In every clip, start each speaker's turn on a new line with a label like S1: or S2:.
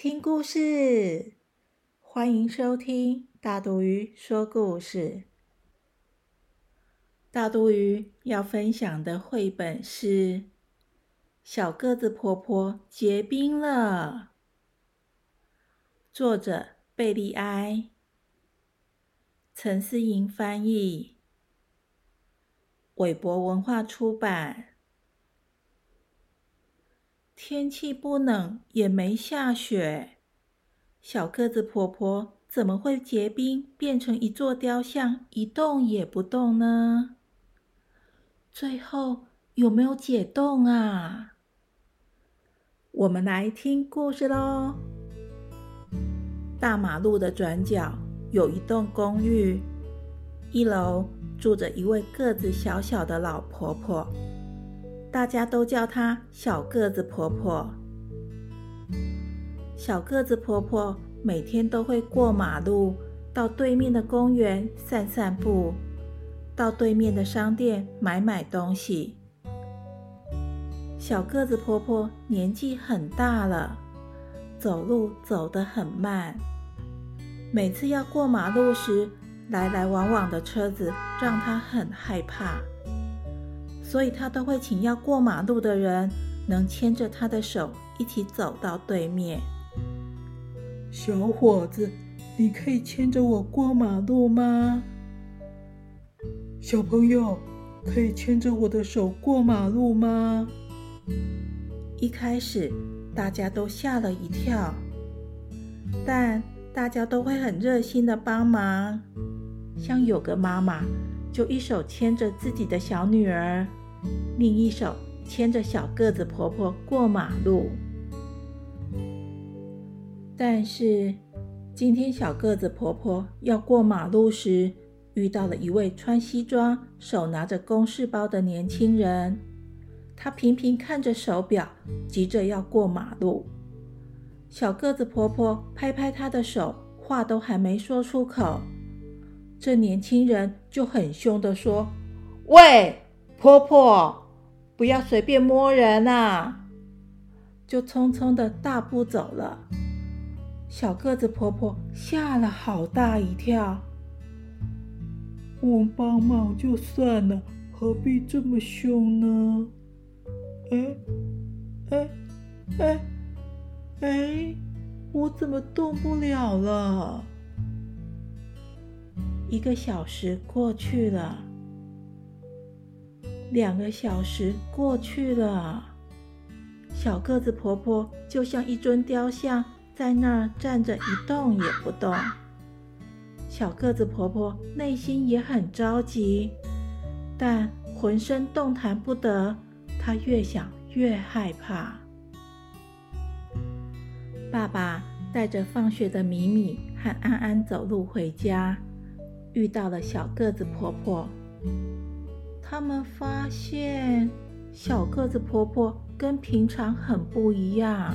S1: 听故事！欢迎收听大肚鱼说故事。大肚鱼要分享的绘本是《小个子婆婆结冰了》，作者贝利埃，陈思莹翻译，韦博文化出版。天气不冷，也没下雪，小个子婆婆怎么会结冰，变成一座雕像，一动也不动呢？最后有没有解冻啊？我们来听故事喽。大马路的转角有一栋公寓，一楼住着一位个子小小的老婆婆。大家都叫她小个子婆婆。小个子婆婆每天都会过马路，到对面的公园散散步，到对面的商店买买东西。小个子婆婆年纪很大了，走路走得很慢。每次要过马路时，来来往往的车子让她很害怕。所以他都会请要过马路的人能牵着他的手一起走到对面。
S2: 小伙子，你可以牵着我过马路吗？小朋友，可以牵着我的手过马路吗？
S1: 一开始大家都吓了一跳，但大家都会很热心的帮忙。像有个妈妈就一手牵着自己的小女儿。另一手牵着小个子婆婆过马路，但是今天小个子婆婆要过马路时，遇到了一位穿西装、手拿着公事包的年轻人。她频频看着手表，急着要过马路。小个子婆婆拍拍她的手，话都还没说出口，这年轻人就很凶的说：“喂！”婆婆，不要随便摸人啊！就匆匆的大步走了。小个子婆婆吓了好大一跳。
S2: 我帮忙就算了，何必这么凶呢？哎哎哎哎，我怎么动不了了？
S1: 一个小时过去了。两个小时过去了，小个子婆婆就像一尊雕像，在那儿站着一动也不动。小个子婆婆内心也很着急，但浑身动弹不得。她越想越害怕。爸爸带着放学的米米和安安走路回家，遇到了小个子婆婆。他们发现小个子婆婆跟平常很不一样，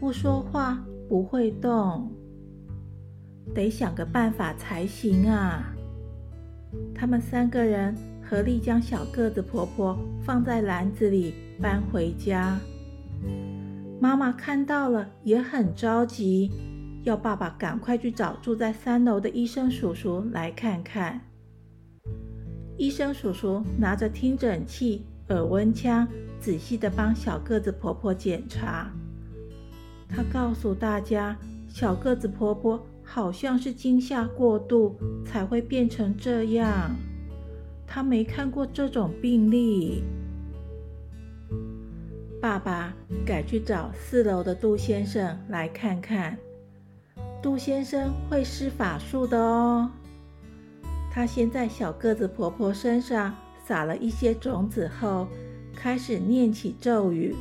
S1: 不说话，不会动，得想个办法才行啊！他们三个人合力将小个子婆婆放在篮子里搬回家。妈妈看到了也很着急，要爸爸赶快去找住在三楼的医生叔叔来看看。医生叔叔拿着听诊器、耳温枪，仔细的帮小个子婆婆检查。他告诉大家，小个子婆婆好像是惊吓过度，才会变成这样。他没看过这种病例。爸爸改去找四楼的杜先生来看看。杜先生会施法术的哦。他先在小个子婆婆身上撒了一些种子后，开始念起咒语：“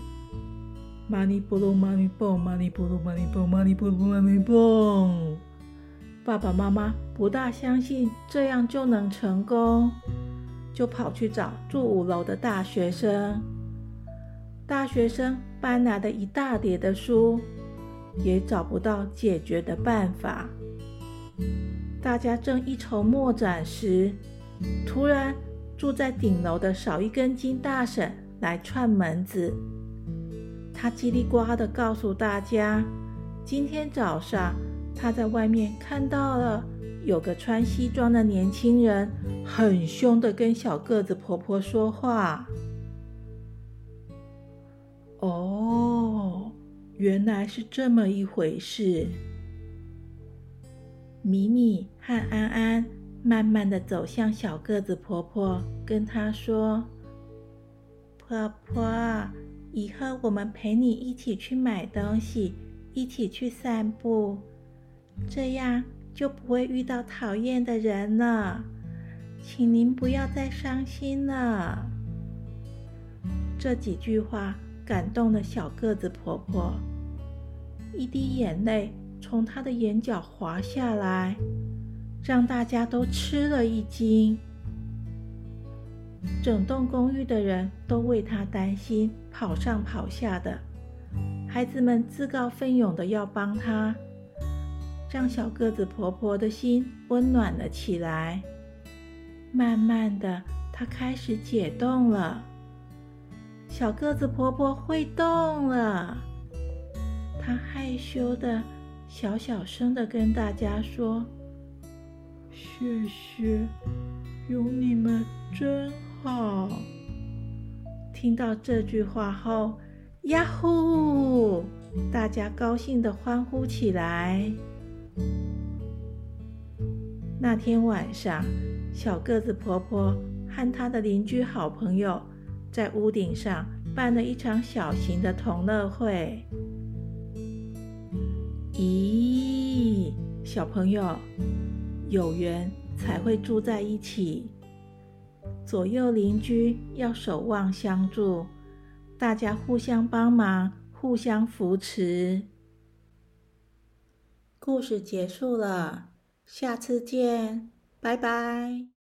S2: 马尼波罗马尼蹦，马尼波罗马尼蹦，马尼波罗马尼蹦。
S1: 爸爸妈妈不大相信这样就能成功，就跑去找住五楼的大学生。大学生搬来了一大叠的书，也找不到解决的办法。大家正一筹莫展时，突然住在顶楼的少一根筋大婶来串门子。他叽里呱的告诉大家，今天早上他在外面看到了有个穿西装的年轻人，很凶的跟小个子婆婆说话。
S2: 哦，原来是这么一回事。
S1: 米米和安安慢慢的走向小个子婆婆，跟她说：“婆婆。”以后我们陪你一起去买东西，一起去散步，这样就不会遇到讨厌的人了。请您不要再伤心了。这几句话感动了小个子婆婆，一滴眼泪从他的眼角滑下来，让大家都吃了一惊。整栋公寓的人都为他担心，跑上跑下的。孩子们自告奋勇的要帮他，让小个子婆婆的心温暖了起来。慢慢的，她开始解冻了。小个子婆婆会动了。她害羞的小小声的跟大家说：“
S2: 谢谢，有你们真。”好，
S1: 听到这句话后，呀呼！大家高兴的欢呼起来。那天晚上，小个子婆婆和她的邻居好朋友在屋顶上办了一场小型的同乐会。咦，小朋友，有缘才会住在一起。左右邻居要守望相助，大家互相帮忙，互相扶持。故事结束了，下次见，拜拜。